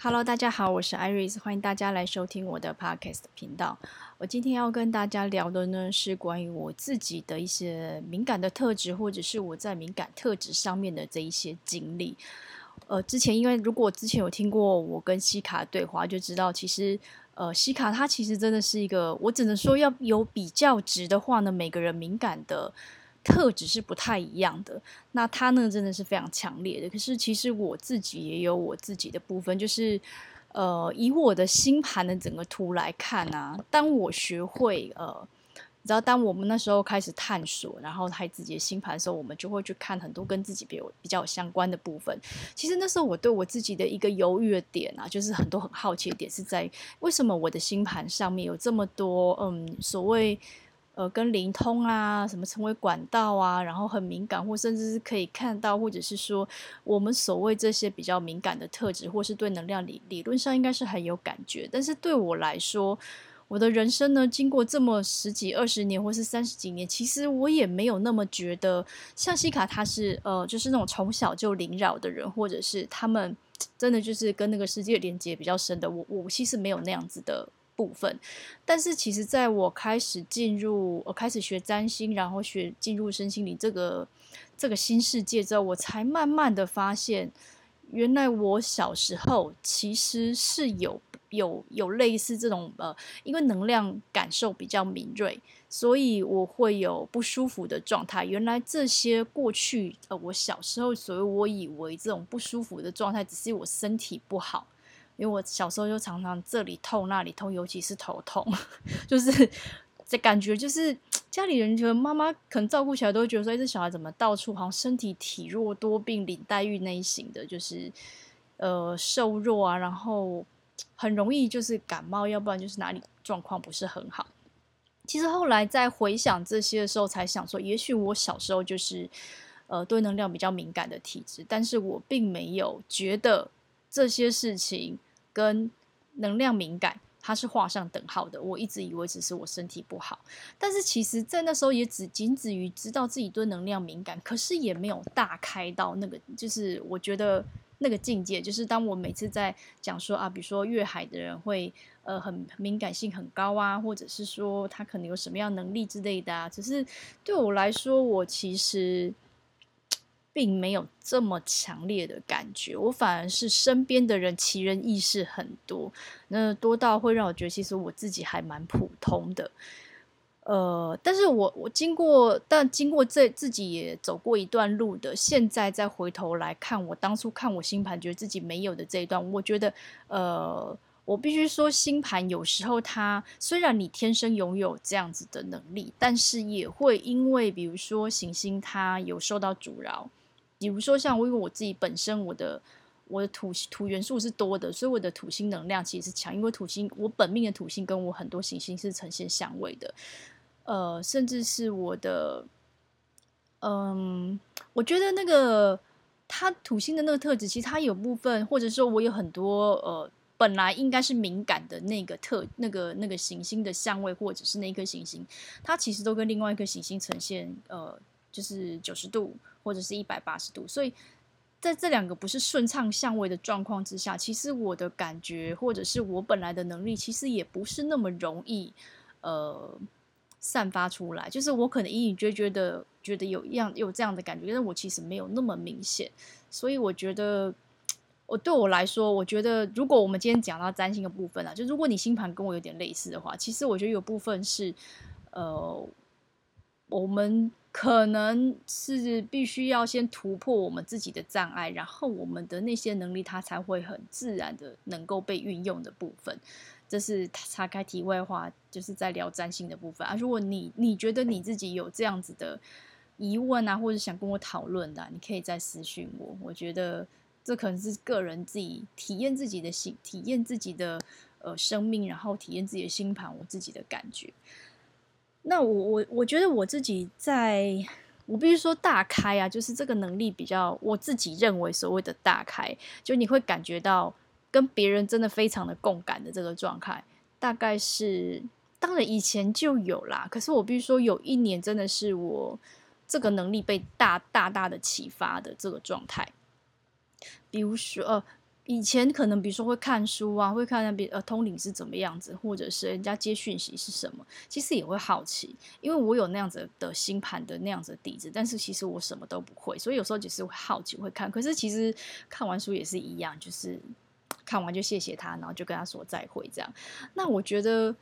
Hello，大家好，我是 Iris，欢迎大家来收听我的 Podcast 频道。我今天要跟大家聊的呢，是关于我自己的一些敏感的特质，或者是我在敏感特质上面的这一些经历。呃，之前因为如果之前有听过我跟西卡对话，就知道其实呃，西卡他其实真的是一个，我只能说要有比较值的话呢，每个人敏感的。特质是不太一样的，那他呢，真的是非常强烈的。可是其实我自己也有我自己的部分，就是呃，以我的星盘的整个图来看啊，当我学会呃，你知道，当我们那时候开始探索，然后还自己的星盘的时候，我们就会去看很多跟自己比较比较相关的部分。其实那时候我对我自己的一个犹豫的点啊，就是很多很好奇的点是在为什么我的星盘上面有这么多嗯，所谓。呃，跟灵通啊，什么成为管道啊，然后很敏感，或甚至是可以看到，或者是说我们所谓这些比较敏感的特质，或是对能量理理论上应该是很有感觉。但是对我来说，我的人生呢，经过这么十几二十年，或是三十几年，其实我也没有那么觉得，像西卡他是呃，就是那种从小就灵扰的人，或者是他们真的就是跟那个世界连接比较深的。我我其实没有那样子的。部分，但是其实，在我开始进入，我开始学占星，然后学进入身心灵这个这个新世界之后，我才慢慢的发现，原来我小时候其实是有有有类似这种呃，因为能量感受比较敏锐，所以我会有不舒服的状态。原来这些过去呃，我小时候，所以我以为这种不舒服的状态，只是我身体不好。因为我小时候就常常这里痛那里痛，尤其是头痛，就是这感觉就是家里人觉得妈妈可能照顾起来都会觉得说，哎，这小孩怎么到处好像身体体弱多病、林黛玉那一型的，就是呃瘦弱啊，然后很容易就是感冒，要不然就是哪里状况不是很好。其实后来在回想这些的时候，才想说，也许我小时候就是呃对能量比较敏感的体质，但是我并没有觉得这些事情。跟能量敏感，它是画上等号的。我一直以为只是我身体不好，但是其实，在那时候也只仅止于知道自己对能量敏感，可是也没有大开到那个，就是我觉得那个境界，就是当我每次在讲说啊，比如说粤海的人会呃很敏感性很高啊，或者是说他可能有什么样能力之类的啊，只是对我来说，我其实。并没有这么强烈的感觉，我反而是身边的人奇人异事很多，那多到会让我觉得其实我自己还蛮普通的。呃，但是我我经过，但经过这自己也走过一段路的，现在再回头来看，我当初看我星盘，觉得自己没有的这一段，我觉得，呃，我必须说，星盘有时候它虽然你天生拥有这样子的能力，但是也会因为比如说行星它有受到阻挠。比如说，像我因为我自己本身我的我的土土元素是多的，所以我的土星能量其实是强。因为土星我本命的土星跟我很多行星是呈现相位的，呃，甚至是我的，嗯，我觉得那个它土星的那个特质，其实它有部分，或者说我有很多呃，本来应该是敏感的那个特那个那个行星的相位，或者是那一颗行星，它其实都跟另外一颗行星呈现呃。就是九十度或者是一百八十度，所以在这两个不是顺畅相位的状况之下，其实我的感觉或者是我本来的能力，其实也不是那么容易呃散发出来。就是我可能隐隐约约的觉得有一样有这样的感觉，但是我其实没有那么明显。所以我觉得，我对我来说，我觉得如果我们今天讲到占星的部分啊，就如果你星盘跟我有点类似的话，其实我觉得有部分是呃我们。可能是必须要先突破我们自己的障碍，然后我们的那些能力，它才会很自然的能够被运用的部分。这是岔开题外话，就是在聊占星的部分啊。如果你你觉得你自己有这样子的疑问啊，或者想跟我讨论的啊，你可以再私信我。我觉得这可能是个人自己体验自己的心，体验自己的呃生命，然后体验自己的星盘，我自己的感觉。那我我我觉得我自己在，我必须说大开啊，就是这个能力比较，我自己认为所谓的大开，就你会感觉到跟别人真的非常的共感的这个状态，大概是当然以前就有啦，可是我必须说有一年真的是我这个能力被大大大的启发的这个状态，比如说以前可能比如说会看书啊，会看那边呃通灵是怎么样子，或者是人家接讯息是什么，其实也会好奇，因为我有那样子的星盘的那样子的底子，但是其实我什么都不会，所以有时候只是会好奇会看，可是其实看完书也是一样，就是看完就谢谢他，然后就跟他说再会这样。那我觉得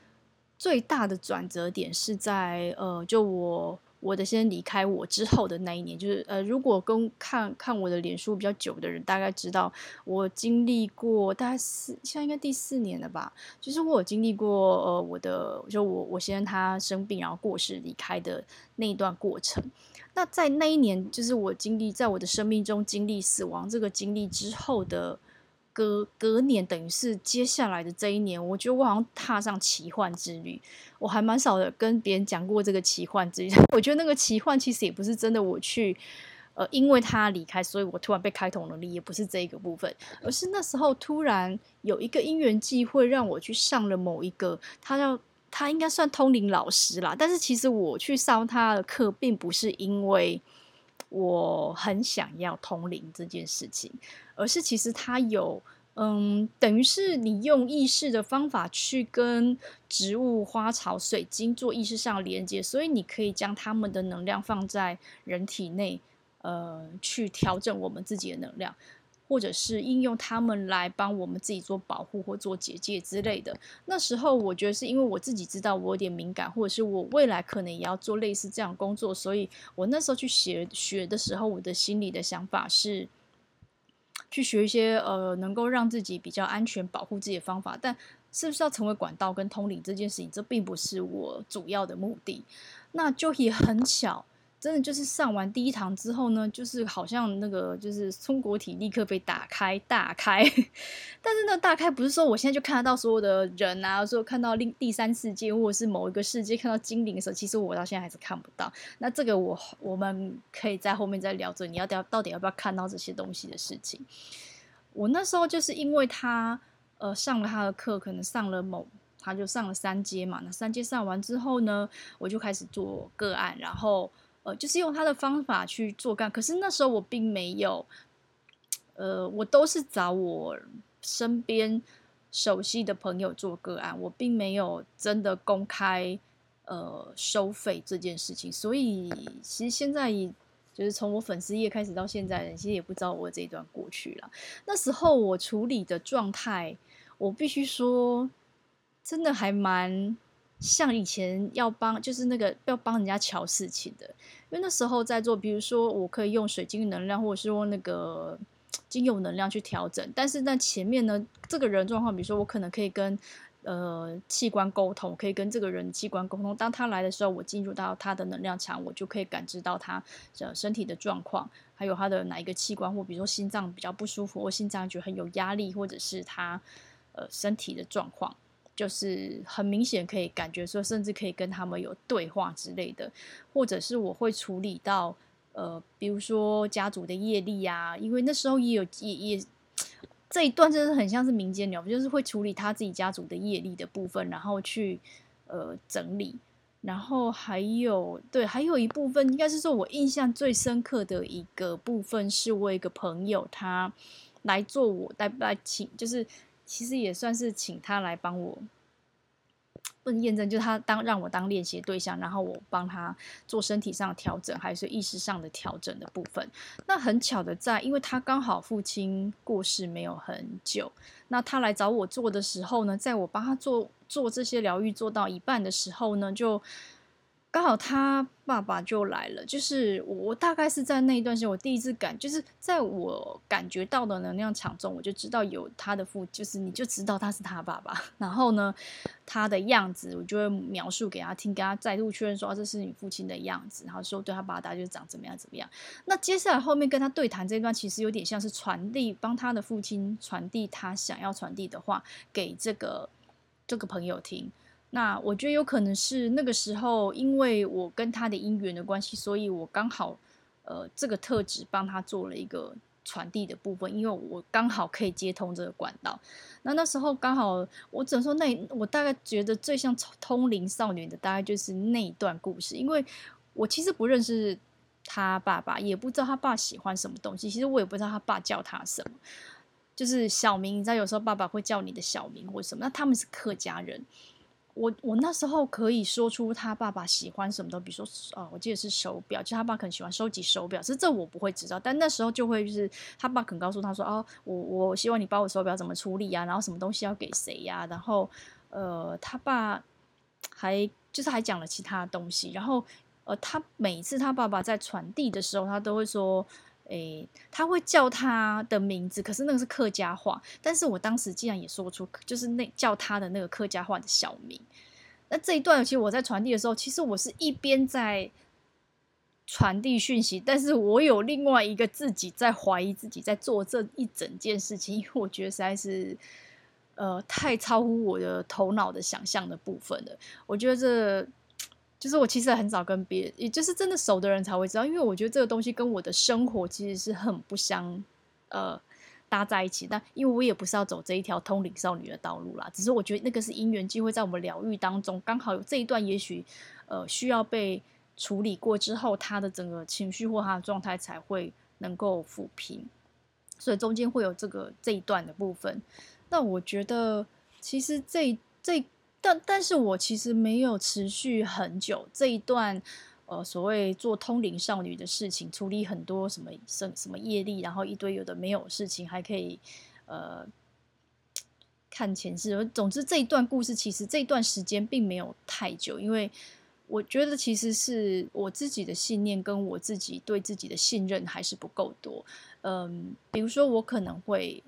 最大的转折点是在呃，就我。我的先离开我之后的那一年，就是呃，如果跟看看我的脸书比较久的人，大概知道我经历过大概四，现在应该第四年了吧。就是我有经历过呃，我的就我我先生他生病然后过世离开的那一段过程。那在那一年，就是我经历在我的生命中经历死亡这个经历之后的。隔隔年，等于是接下来的这一年，我觉得我好像踏上奇幻之旅。我还蛮少的跟别人讲过这个奇幻之旅。我觉得那个奇幻其实也不是真的，我去呃，因为他离开，所以我突然被开通能力，也不是这一个部分，而是那时候突然有一个因缘际会，让我去上了某一个，他叫他应该算通灵老师啦。但是其实我去上他的课，并不是因为。我很想要通灵这件事情，而是其实它有，嗯，等于是你用意识的方法去跟植物、花草、水晶做意识上连接，所以你可以将它们的能量放在人体内，呃，去调整我们自己的能量。或者是应用他们来帮我们自己做保护或做结界之类的。那时候我觉得是因为我自己知道我有点敏感，或者是我未来可能也要做类似这样工作，所以我那时候去学学的时候，我的心里的想法是去学一些呃能够让自己比较安全、保护自己的方法。但是不是要成为管道跟通灵这件事情，这并不是我主要的目的。那就也很巧。真的就是上完第一堂之后呢，就是好像那个就是松果体立刻被打开大开，但是那大开不是说我现在就看得到所有的人啊，说看到另第三世界或者是某一个世界看到精灵的时候，其实我到现在还是看不到。那这个我我们可以在后面再聊着，你要到到底要不要看到这些东西的事情。我那时候就是因为他呃上了他的课，可能上了某他就上了三阶嘛，那三阶上完之后呢，我就开始做个案，然后。呃，就是用他的方法去做干，可是那时候我并没有，呃，我都是找我身边熟悉的朋友做个案，我并没有真的公开呃收费这件事情，所以其实现在就是从我粉丝页开始到现在，人其实也不知道我这一段过去了。那时候我处理的状态，我必须说，真的还蛮。像以前要帮，就是那个要帮人家瞧事情的，因为那时候在做，比如说我可以用水晶能量，或者是用那个精油能量去调整。但是在前面呢，这个人状况，比如说我可能可以跟呃器官沟通，可以跟这个人器官沟通。当他来的时候，我进入到他的能量场，我就可以感知到他的身体的状况，还有他的哪一个器官，或比如说心脏比较不舒服，或心脏觉得很有压力，或者是他呃身体的状况。就是很明显可以感觉说，甚至可以跟他们有对话之类的，或者是我会处理到，呃，比如说家族的业力啊，因为那时候也有也也这一段真的很像是民间聊，就是会处理他自己家族的业力的部分，然后去呃整理，然后还有对，还有一部分应该是说我印象最深刻的一个部分，是我一个朋友他来做我来来请就是。其实也算是请他来帮我，问验证，就是他当让我当练习对象，然后我帮他做身体上的调整，还是意识上的调整的部分。那很巧的在，因为他刚好父亲过世没有很久，那他来找我做的时候呢，在我帮他做做这些疗愈做到一半的时候呢，就。刚好他爸爸就来了，就是我，大概是在那一段时间，我第一次感，就是在我感觉到的能量场中，我就知道有他的父，就是你就知道他是他爸爸。然后呢，他的样子，我就会描述给他听，跟他再度确认说，这是你父亲的样子。然后说对他爸爸就长怎么样怎么样。那接下来后面跟他对谈这一段，其实有点像是传递，帮他的父亲传递他想要传递的话给这个这个朋友听。那我觉得有可能是那个时候，因为我跟他的姻缘的关系，所以我刚好，呃，这个特质帮他做了一个传递的部分，因为我刚好可以接通这个管道。那那时候刚好，我只能说那我大概觉得最像通灵少女的，大概就是那一段故事，因为我其实不认识他爸爸，也不知道他爸喜欢什么东西，其实我也不知道他爸叫他什么。就是小名，你知道有时候爸爸会叫你的小名或什么，那他们是客家人。我我那时候可以说出他爸爸喜欢什么的，比如说啊，我记得是手表，就他爸可能喜欢收集手表，其实这我不会知道，但那时候就会是他爸可能告诉他说，哦，我我希望你把我手表怎么处理呀，然后什么东西要给谁呀，然后呃，他爸还就是还讲了其他东西，然后呃，他每次他爸爸在传递的时候，他都会说。诶，他会叫他的名字，可是那个是客家话。但是我当时竟然也说出，就是那叫他的那个客家话的小名。那这一段，其实我在传递的时候，其实我是一边在传递讯息，但是我有另外一个自己在怀疑自己在做这一整件事情，因为我觉得实在是呃太超乎我的头脑的想象的部分了。我觉得这。就是我其实很少跟别人，也就是真的熟的人才会知道，因为我觉得这个东西跟我的生活其实是很不相呃搭在一起。但因为我也不是要走这一条通灵少女的道路啦，只是我觉得那个是因缘机会，在我们疗愈当中刚好有这一段，也许呃需要被处理过之后，他的整个情绪或他的状态才会能够抚平，所以中间会有这个这一段的部分。那我觉得其实这这。但但是我其实没有持续很久这一段，呃，所谓做通灵少女的事情，处理很多什么什什么业力，然后一堆有的没有事情，还可以呃看前世。总之这一段故事，其实这一段时间并没有太久，因为我觉得其实是我自己的信念跟我自己对自己的信任还是不够多。嗯，比如说我可能会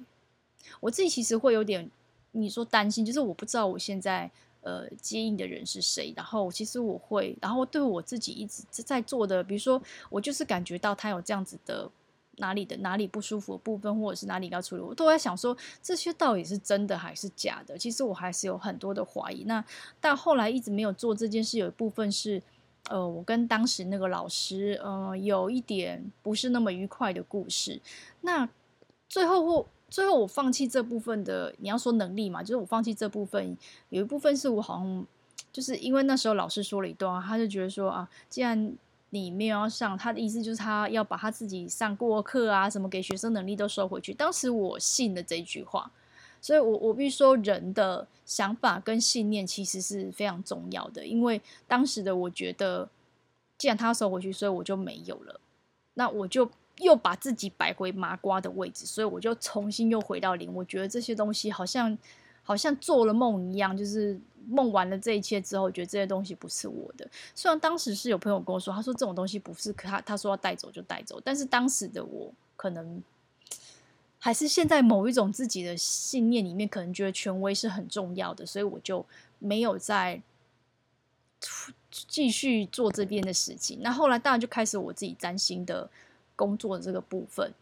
我自己其实会有点你说担心，就是我不知道我现在。呃，接应的人是谁？然后其实我会，然后对我自己一直在做的，比如说我就是感觉到他有这样子的哪里的哪里不舒服的部分，或者是哪里要处理，我都在想说这些到底是真的还是假的？其实我还是有很多的怀疑。那但后来一直没有做这件事，有一部分是呃，我跟当时那个老师呃有一点不是那么愉快的故事。那最后或。最后我放弃这部分的，你要说能力嘛，就是我放弃这部分，有一部分是我好像就是因为那时候老师说了一段，他就觉得说啊，既然你没有要上，他的意思就是他要把他自己上过课啊，什么给学生能力都收回去。当时我信了这句话，所以我我必须说，人的想法跟信念其实是非常重要的，因为当时的我觉得，既然他收回去，所以我就没有了，那我就。又把自己摆回麻瓜的位置，所以我就重新又回到零。我觉得这些东西好像好像做了梦一样，就是梦完了这一切之后，觉得这些东西不是我的。虽然当时是有朋友跟我说，他说这种东西不是他，他说要带走就带走，但是当时的我可能还是现在某一种自己的信念里面，可能觉得权威是很重要的，所以我就没有再继续做这边的事情。那后来当然就开始我自己占星的。工作的这个部分，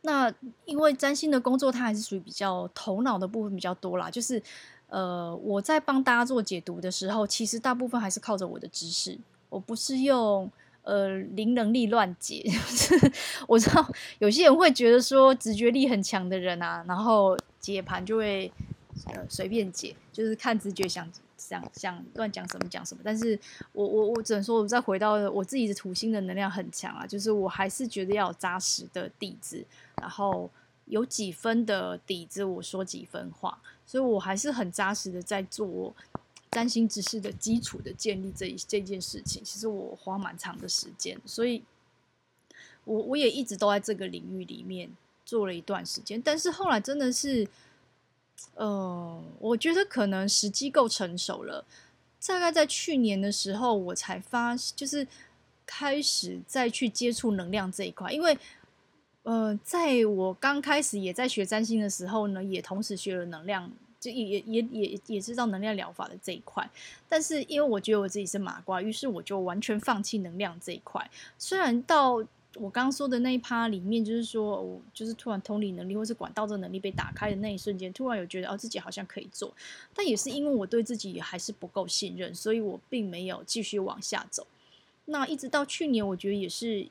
那因为占星的工作，它还是属于比较头脑的部分比较多啦。就是呃，我在帮大家做解读的时候，其实大部分还是靠着我的知识，我不是用呃零能力乱解。就是我知道有些人会觉得说直觉力很强的人啊，然后解盘就会呃随便解，就是看直觉想。想想乱讲什么讲什么，但是我我我只能说，我再回到我自己的土星的能量很强啊，就是我还是觉得要有扎实的底子，然后有几分的底子，我说几分话，所以我还是很扎实的在做占星知识的基础的建立这一这件事情。其实我花蛮长的时间，所以我我也一直都在这个领域里面做了一段时间，但是后来真的是。呃，我觉得可能时机够成熟了，大概在去年的时候，我才发，就是开始再去接触能量这一块。因为，呃，在我刚开始也在学占星的时候呢，也同时学了能量，就也也也也也知道能量疗法的这一块。但是，因为我觉得我自己是麻瓜，于是我就完全放弃能量这一块。虽然到我刚刚说的那一趴里面，就是说我就是突然通灵能力或是管道的能力被打开的那一瞬间，突然有觉得哦，自己好像可以做，但也是因为我对自己还是不够信任，所以我并没有继续往下走。那一直到去年，我觉得也是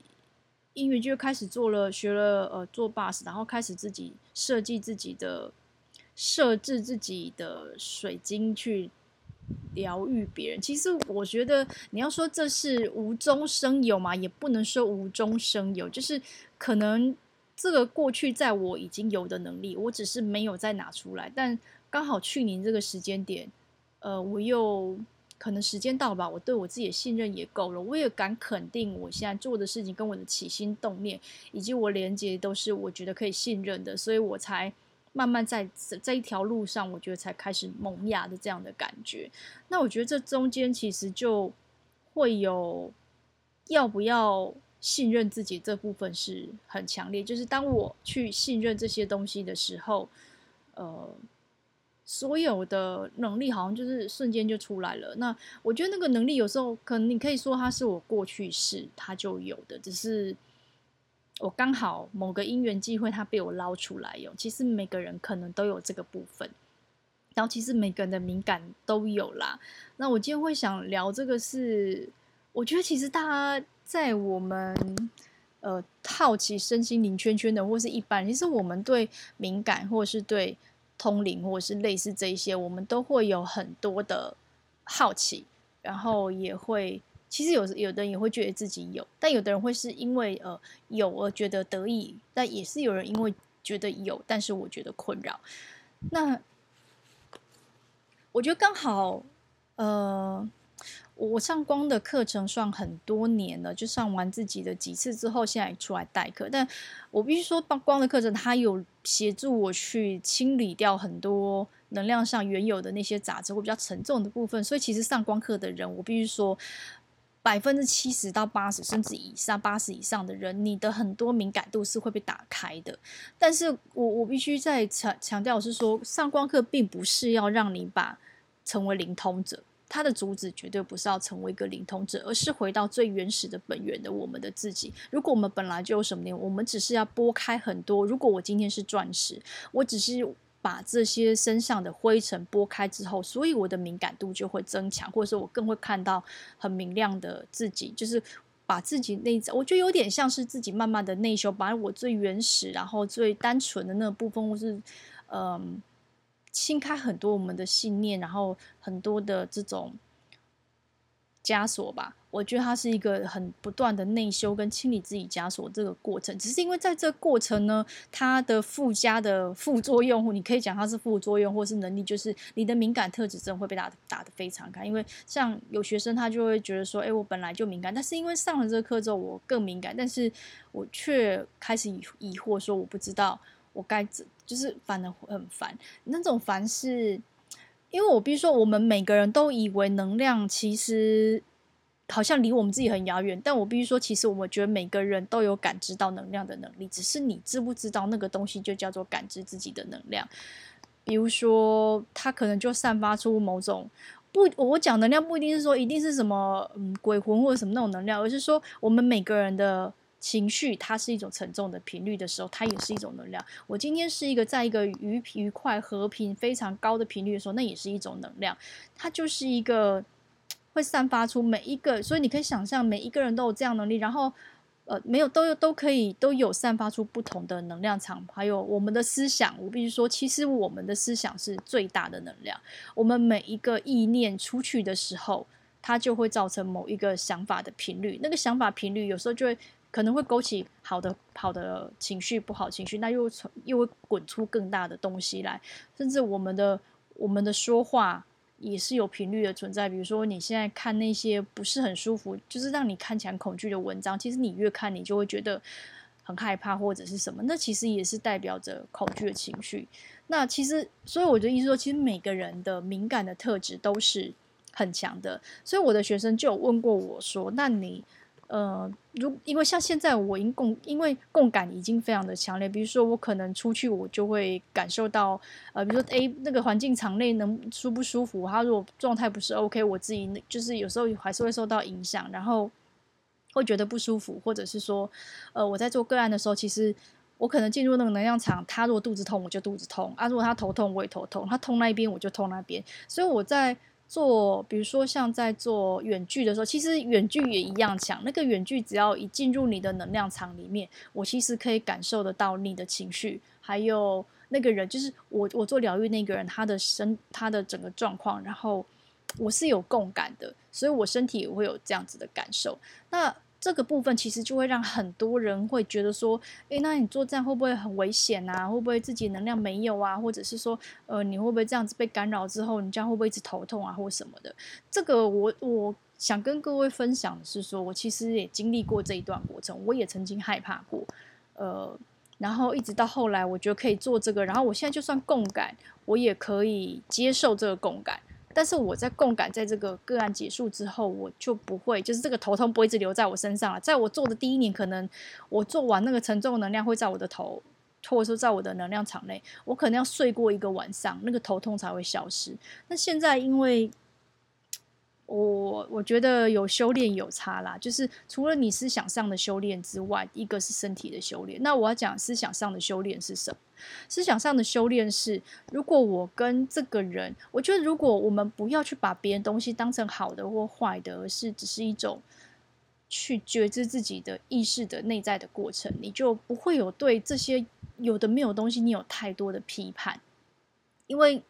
因为就开始做了学了呃做 bus，然后开始自己设计自己的设置自己的水晶去。疗愈别人，其实我觉得你要说这是无中生有嘛，也不能说无中生有，就是可能这个过去在我已经有的能力，我只是没有再拿出来。但刚好去年这个时间点，呃，我又可能时间到吧，我对我自己的信任也够了，我也敢肯定我现在做的事情跟我的起心动念以及我连接都是我觉得可以信任的，所以我才慢慢在这一条路上，我觉得才开始萌芽的这样的感觉。那我觉得这中间其实就会有要不要。信任自己这部分是很强烈，就是当我去信任这些东西的时候，呃，所有的能力好像就是瞬间就出来了。那我觉得那个能力有时候可能你可以说它是我过去式它就有的，只是我刚好某个因缘机会它被我捞出来用。其实每个人可能都有这个部分，然后其实每个人的敏感都有啦。那我今天会想聊这个是，我觉得其实大家。在我们呃好奇身心灵圈圈的，或是一般，其实我们对敏感，或是对通灵，或是类似这一些，我们都会有很多的好奇，然后也会，其实有有的人也会觉得自己有，但有的人会是因为呃有而觉得得意，但也是有人因为觉得有，但是我觉得困扰。那我觉得刚好呃。我上光的课程算很多年了，就上完自己的几次之后，现在出来代课。但我必须说，光的课程它有协助我去清理掉很多能量上原有的那些杂质或比较沉重的部分。所以其实上光课的人，我必须说，百分之七十到八十甚至以上八十以上的人，你的很多敏感度是会被打开的。但是我我必须再强强调是说，上光课并不是要让你把成为灵通者。他的主旨绝对不是要成为一个灵通者，而是回到最原始的本源的我们的自己。如果我们本来就有什么呢，我们只是要拨开很多。如果我今天是钻石，我只是把这些身上的灰尘拨开之后，所以我的敏感度就会增强，或者说我更会看到很明亮的自己。就是把自己内在，我觉得有点像是自己慢慢的内修，把我最原始，然后最单纯的那个部分，或是嗯。清开很多我们的信念，然后很多的这种枷锁吧。我觉得它是一个很不断的内修跟清理自己枷锁这个过程。只是因为在这过程呢，它的附加的副作用，你可以讲它是副作用，或是能力，就是你的敏感特质真的会被打打得非常开。因为像有学生他就会觉得说，哎，我本来就敏感，但是因为上了这个课之后，我更敏感，但是我却开始疑疑惑说，我不知道。我该怎就是反而很烦，那种烦是，因为我必须说，我们每个人都以为能量其实好像离我们自己很遥远，但我必须说，其实我们觉得每个人都有感知到能量的能力，只是你知不知道那个东西就叫做感知自己的能量。比如说，它可能就散发出某种不，我讲能量不一定是说一定是什么嗯鬼魂或者什么那种能量，而是说我们每个人的。情绪它是一种沉重的频率的时候，它也是一种能量。我今天是一个在一个愉愉快、和平、非常高的频率的时候，那也是一种能量。它就是一个会散发出每一个，所以你可以想象每一个人都有这样能力。然后，呃，没有都有都可以都有散发出不同的能量场。还有我们的思想，我必须说，其实我们的思想是最大的能量。我们每一个意念出去的时候，它就会造成某一个想法的频率。那个想法频率有时候就会。可能会勾起好的好的情绪，不好情绪，那又又会滚出更大的东西来。甚至我们的我们的说话也是有频率的存在。比如说你现在看那些不是很舒服，就是让你看起来恐惧的文章，其实你越看你就会觉得很害怕或者是什么，那其实也是代表着恐惧的情绪。那其实，所以我的意思说，其实每个人的敏感的特质都是很强的。所以我的学生就有问过我说：“那你？”呃，如因为像现在我因共因为共感已经非常的强烈，比如说我可能出去我就会感受到，呃，比如说诶那个环境场内能舒不舒服，他如果状态不是 OK，我自己就是有时候还是会受到影响，然后会觉得不舒服，或者是说，呃，我在做个案的时候，其实我可能进入那个能量场，他如果肚子痛我就肚子痛，啊，如果他头痛我也头痛，他痛那一边我就痛那边，所以我在。做，比如说像在做远距的时候，其实远距也一样强。那个远距只要一进入你的能量场里面，我其实可以感受得到你的情绪，还有那个人，就是我我做疗愈那个人他的身他的整个状况，然后我是有共感的，所以我身体也会有这样子的感受。那。这个部分其实就会让很多人会觉得说，诶，那你做这样会不会很危险啊？会不会自己能量没有啊？或者是说，呃，你会不会这样子被干扰之后，你这样会不会一直头痛啊，或什么的？这个我我想跟各位分享的是说，我其实也经历过这一段过程，我也曾经害怕过，呃，然后一直到后来，我觉得可以做这个，然后我现在就算共感，我也可以接受这个共感。但是我在共感，在这个个案结束之后，我就不会，就是这个头痛不会一直留在我身上了。在我做的第一年，可能我做完那个沉重能量会在我的头，或者说在我的能量场内，我可能要睡过一个晚上，那个头痛才会消失。那现在因为。我我觉得有修炼有差啦，就是除了你思想上的修炼之外，一个是身体的修炼。那我要讲思想上的修炼是什么？思想上的修炼是，如果我跟这个人，我觉得如果我们不要去把别人东西当成好的或坏的，而是只是一种去觉知自己的意识的内在的过程，你就不会有对这些有的没有东西，你有太多的批判，因为。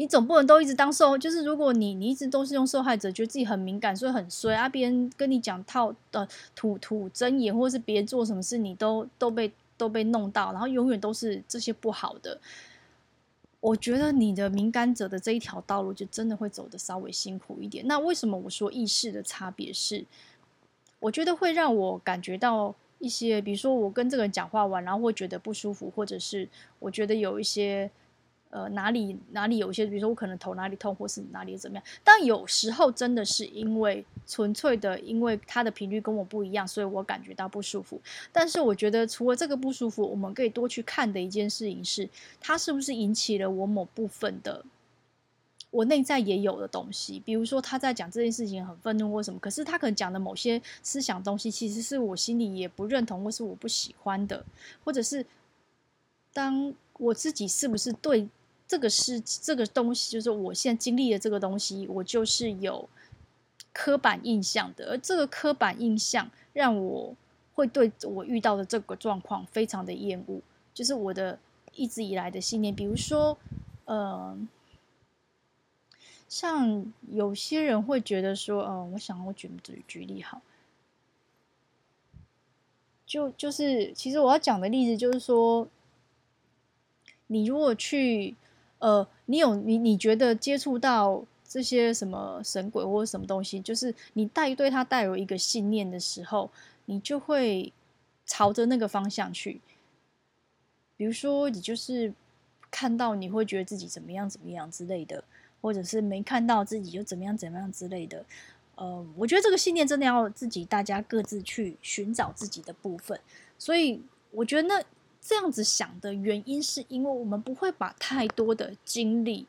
你总不能都一直当受，就是如果你你一直都是用受害者，觉得自己很敏感，所以很衰啊。别人跟你讲套的吐吐真言，或者是别人做什么事，你都都被都被弄到，然后永远都是这些不好的。我觉得你的敏感者的这一条道路，就真的会走得稍微辛苦一点。那为什么我说意识的差别是？我觉得会让我感觉到一些，比如说我跟这个人讲话完，然后会觉得不舒服，或者是我觉得有一些。呃，哪里哪里有一些，比如说我可能头哪里痛，或是哪里怎么样。但有时候真的是因为纯粹的，因为它的频率跟我不一样，所以我感觉到不舒服。但是我觉得除了这个不舒服，我们可以多去看的一件事情是，它是不是引起了我某部分的我内在也有的东西。比如说他在讲这件事情很愤怒或什么，可是他可能讲的某些思想东西，其实是我心里也不认同或是我不喜欢的，或者是当我自己是不是对。这个是这个东西，就是我现在经历的这个东西，我就是有刻板印象的，而这个刻板印象让我会对我遇到的这个状况非常的厌恶，就是我的一直以来的信念。比如说，呃，像有些人会觉得说，呃，我想我举举举例好，就就是其实我要讲的例子就是说，你如果去。呃，你有你你觉得接触到这些什么神鬼或者什么东西，就是你带对他带有一个信念的时候，你就会朝着那个方向去。比如说，你就是看到你会觉得自己怎么样怎么样之类的，或者是没看到自己就怎么样怎么样之类的。呃，我觉得这个信念真的要自己大家各自去寻找自己的部分。所以我觉得那。这样子想的原因，是因为我们不会把太多的精力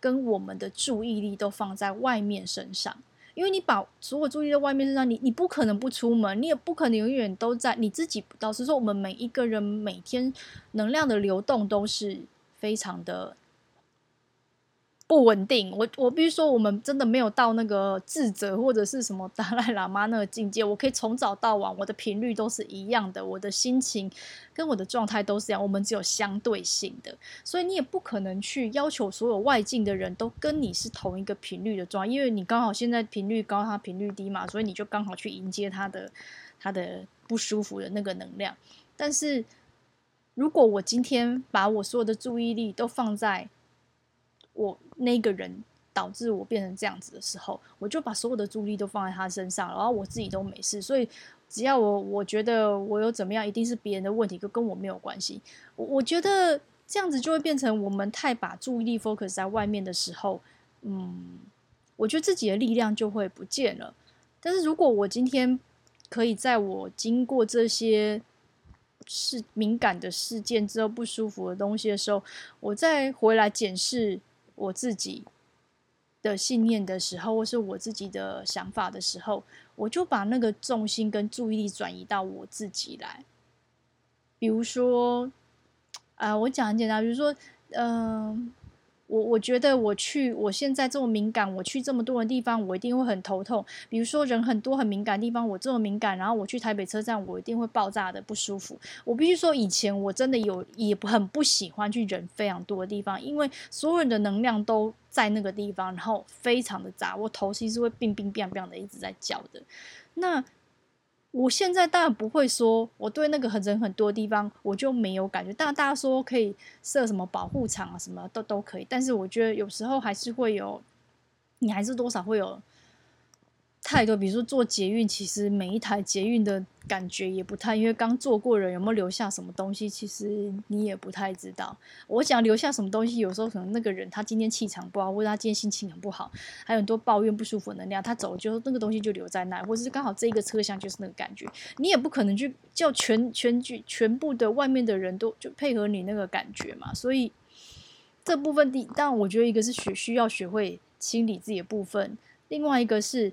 跟我们的注意力都放在外面身上，因为你把所有注意力在外面身上，你你不可能不出门，你也不可能永远都在你自己。老实说，我们每一个人每天能量的流动都是非常的。不稳定，我我必须说，我们真的没有到那个智者或者是什么达赖喇嘛那个境界。我可以从早到晚，我的频率都是一样的，我的心情跟我的状态都是一样。我们只有相对性的，所以你也不可能去要求所有外境的人都跟你是同一个频率的状态，因为你刚好现在频率高，他频率低嘛，所以你就刚好去迎接他的他的不舒服的那个能量。但是如果我今天把我所有的注意力都放在我那个人导致我变成这样子的时候，我就把所有的注意力都放在他身上，然后我自己都没事。所以只要我我觉得我有怎么样，一定是别人的问题，跟跟我没有关系。我我觉得这样子就会变成我们太把注意力 focus 在外面的时候，嗯，我觉得自己的力量就会不见了。但是如果我今天可以在我经过这些。是敏感的事件之后不舒服的东西的时候，我再回来检视我自己的信念的时候，或是我自己的想法的时候，我就把那个重心跟注意力转移到我自己来。比如说，啊、我讲很简单，比如说，嗯、我我觉得我去，我现在这么敏感，我去这么多的地方，我一定会很头痛。比如说人很多很敏感的地方，我这么敏感，然后我去台北车站，我一定会爆炸的不舒服。我必须说，以前我真的有也很不喜欢去人非常多的地方，因为所有人的能量都在那个地方，然后非常的杂，我头其实会乒乒乓乓的一直在叫的。那我现在当然不会说我对那个很人很多地方我就没有感觉，但大家说可以设什么保护场啊，什么都都可以，但是我觉得有时候还是会有，你还是多少会有。太多，比如说坐捷运，其实每一台捷运的感觉也不太，因为刚坐过人有没有留下什么东西，其实你也不太知道。我想留下什么东西，有时候可能那个人他今天气场不好，或者他今天心情很不好，还有很多抱怨不舒服能量，他走就那个东西就留在那，或者是刚好这一个车厢就是那个感觉，你也不可能去叫全全局全部的外面的人都就配合你那个感觉嘛。所以这部分第，但我觉得一个是学需要学会清理自己的部分，另外一个是。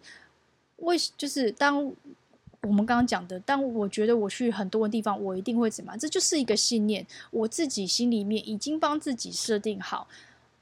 为就是当我们刚刚讲的，当我觉得我去很多的地方，我一定会怎么样？这就是一个信念，我自己心里面已经帮自己设定好，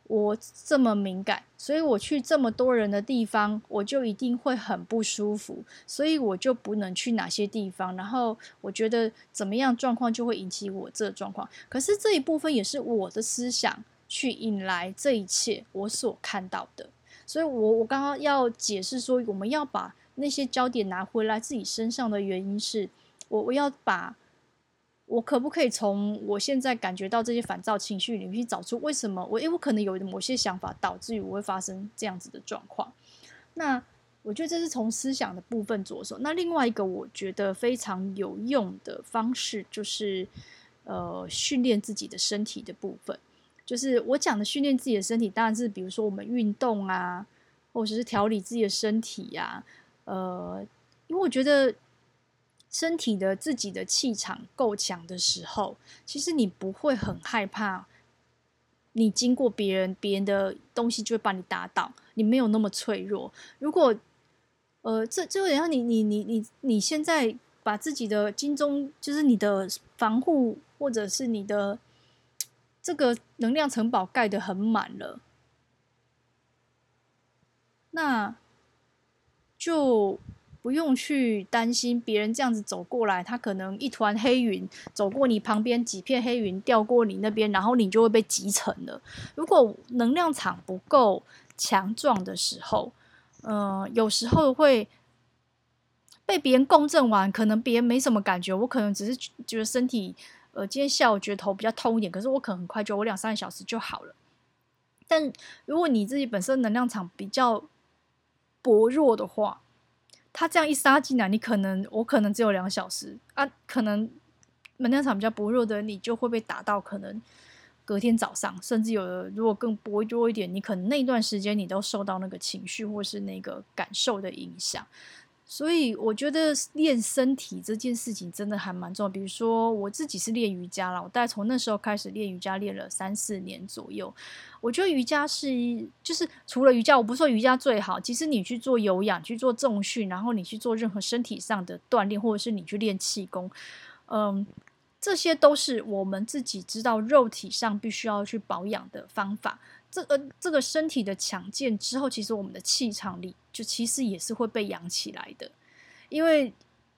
我这么敏感，所以我去这么多人的地方，我就一定会很不舒服，所以我就不能去哪些地方。然后我觉得怎么样状况就会引起我这状况。可是这一部分也是我的思想去引来这一切我所看到的。所以我我刚刚要解释说，我们要把。那些焦点拿回来自己身上的原因是，我我要把，我可不可以从我现在感觉到这些烦躁情绪里面去找出为什么我，因为我可能有某些想法导致于我会发生这样子的状况。那我觉得这是从思想的部分着手。那另外一个我觉得非常有用的方式就是，呃，训练自己的身体的部分。就是我讲的训练自己的身体，当然是比如说我们运动啊，或者是调理自己的身体呀、呃，因为我觉得身体的自己的气场够强的时候，其实你不会很害怕，你经过别人，别人的东西就会把你打倒，你没有那么脆弱。如果呃，这这有点像你你你你你现在把自己的金钟，就是你的防护或者是你的这个能量城堡盖得很满了，那。就不用去担心别人这样子走过来，他可能一团黑云走过你旁边，几片黑云掉过你那边，然后你就会被击沉了。如果能量场不够强壮的时候，嗯、有时候会被别人共振完，可能别人没什么感觉，我可能只是觉得身体，呃，今天下午觉得头比较痛一点，可是我可能很快就我两三个小时就好了。但如果你自己本身能量场比较，薄弱的话，他这样一杀进来，你可能我可能只有两小时啊，可能门量场比较薄弱的你就会被打到，可能隔天早上，甚至有的如果更薄弱一点，你可能那段时间你都受到那个情绪或是那个感受的影响。所以我觉得练身体这件事情真的还蛮重要。比如说我自己是练瑜伽了，我大概从那时候开始练瑜伽，练了三四年左右。我觉得瑜伽是，就是除了瑜伽，我不说瑜伽最好。其实你去做有氧，去做重训，然后你去做任何身体上的锻炼，或者是你去练气功，嗯，这些都是我们自己知道肉体上必须要去保养的方法。这个这个身体的强健之后，其实我们的气场力就其实也是会被养起来的，因为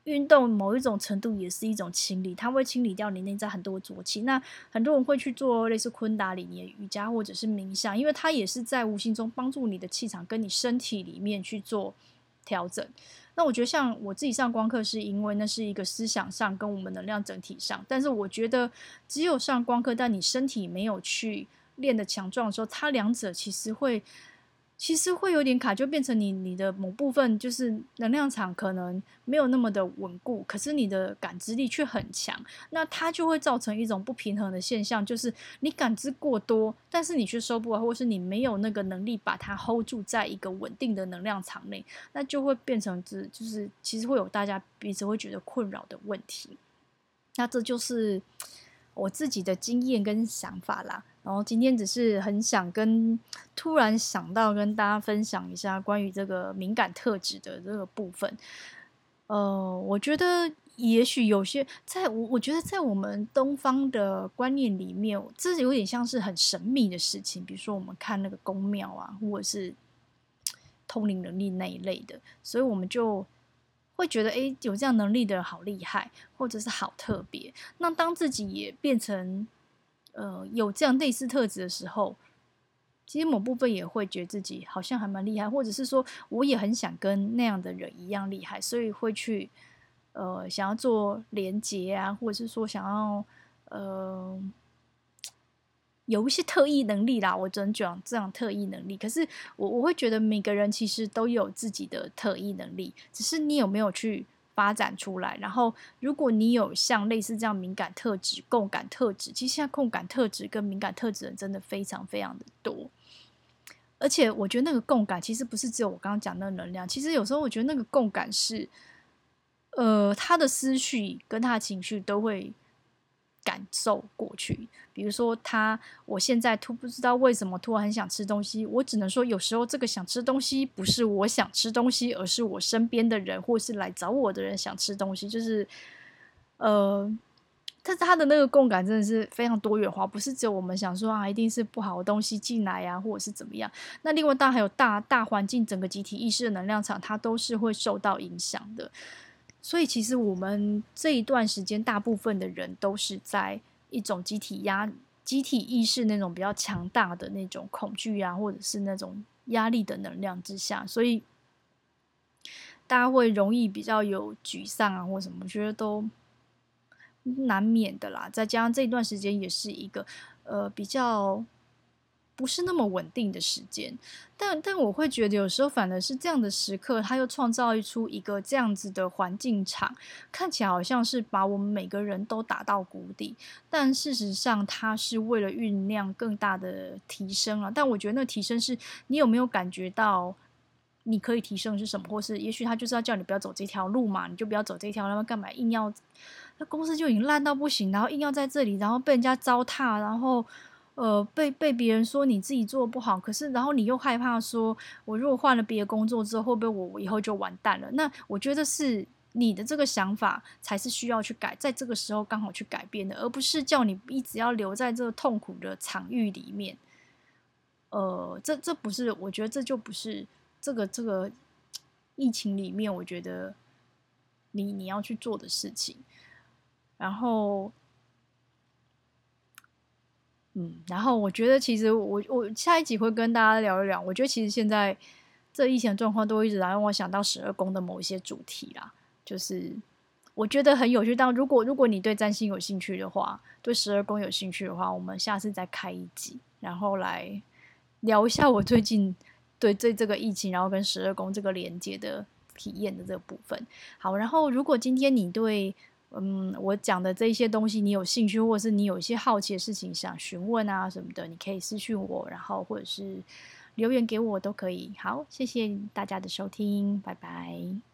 运动某一种程度也是一种清理，它会清理掉你内在很多浊气。那很多人会去做类似昆达里尼瑜伽或者是冥想，因为它也是在无形中帮助你的气场跟你身体里面去做调整。那我觉得像我自己上光课，是因为那是一个思想上跟我们能量整体上，但是我觉得只有上光课，但你身体没有去。练得强壮的时候，它两者其实会，其实会有点卡，就变成你你的某部分就是能量场可能没有那么的稳固，可是你的感知力却很强，那它就会造成一种不平衡的现象，就是你感知过多，但是你却收不完，或是你没有那个能力把它 hold 住在一个稳定的能量场内，那就会变成这就是其实会有大家彼此会觉得困扰的问题，那这就是我自己的经验跟想法啦。然后今天只是很想跟突然想到跟大家分享一下关于这个敏感特质的这个部分。呃，我觉得也许有些在我我觉得在我们东方的观念里面，这有点像是很神秘的事情。比如说我们看那个宫庙啊，或者是通灵能力那一类的，所以我们就会觉得，哎，有这样能力的人好厉害，或者是好特别。那当自己也变成呃，有这样类似特质的时候，其实某部分也会觉得自己好像还蛮厉害，或者是说我也很想跟那样的人一样厉害，所以会去呃想要做连接啊，或者是说想要呃有一些特异能力啦，我只能讲这样特异能力。可是我我会觉得每个人其实都有自己的特异能力，只是你有没有去发展出来。然后如果你有像类似这样敏感特质、共感特质，其实现在共感特质跟敏感特质人真的非常非常的多。而且我觉得那个共感其实不是只有我刚刚讲的能量，其实有时候我觉得那个共感是，呃，他的思绪跟他的情绪都会感受过去。比如说他，我现在突不知道为什么突然很想吃东西，我只能说有时候这个想吃东西不是我想吃东西，而是我身边的人或是来找我的人想吃东西，就是，呃。但是他的那个共感真的是非常多元化，不是只有我们想说啊，一定是不好的东西进来呀，或者是怎么样。那另外当然还有大大环境，整个集体意识的能量场，它都是会受到影响的。所以其实我们这一段时间，大部分的人都是在一种集体压、集体意识那种比较强大的那种恐惧啊，或者是那种压力的能量之下，所以大家会容易比较有沮丧啊，或什么，我觉得都。难免的啦，再加上这一段时间也是一个呃比较不是那么稳定的时间，但但我会觉得有时候反而是这样的时刻，它又创造一出一个这样子的环境场，看起来好像是把我们每个人都打到谷底，但事实上它是为了酝酿更大的提升啊。但我觉得那提升是你有没有感觉到你可以提升是什么，或是也许他就是要叫你不要走这条路嘛，你就不要走这条，那么干嘛硬要？那公司就已经烂到不行，然后硬要在这里，然后被人家糟蹋，然后呃被被别人说你自己做不好，可是然后你又害怕说，我如果换了别的工作之后，会不会我我以后就完蛋了？那我觉得是你的这个想法才是需要去改，在这个时候刚好去改变的，而不是叫你一直要留在这个痛苦的场域里面。呃，这这不是，我觉得这就不是这个这个疫情里面，我觉得你你要去做的事情。然后，嗯，然后我觉得其实我我下一集会跟大家聊一聊。我觉得其实现在这疫情状况都一直让我想到十二宫的某一些主题啦，就是我觉得很有趣。但如果如果你对占星有兴趣的话，对十二宫有兴趣的话，我们下次再开一集，然后来聊一下我最近对对这个疫情，然后跟十二宫这个连接的体验的这个部分。好，然后如果今天你对嗯，我讲的这一些东西，你有兴趣，或者是你有一些好奇的事情想询问啊什么的，你可以私讯我，然后或者是留言给我都可以。好，谢谢大家的收听，拜拜。